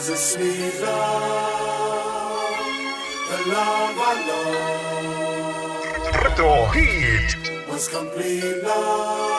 was a sweet love, the love I know Reto heat was complete love,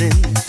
Do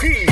Hit.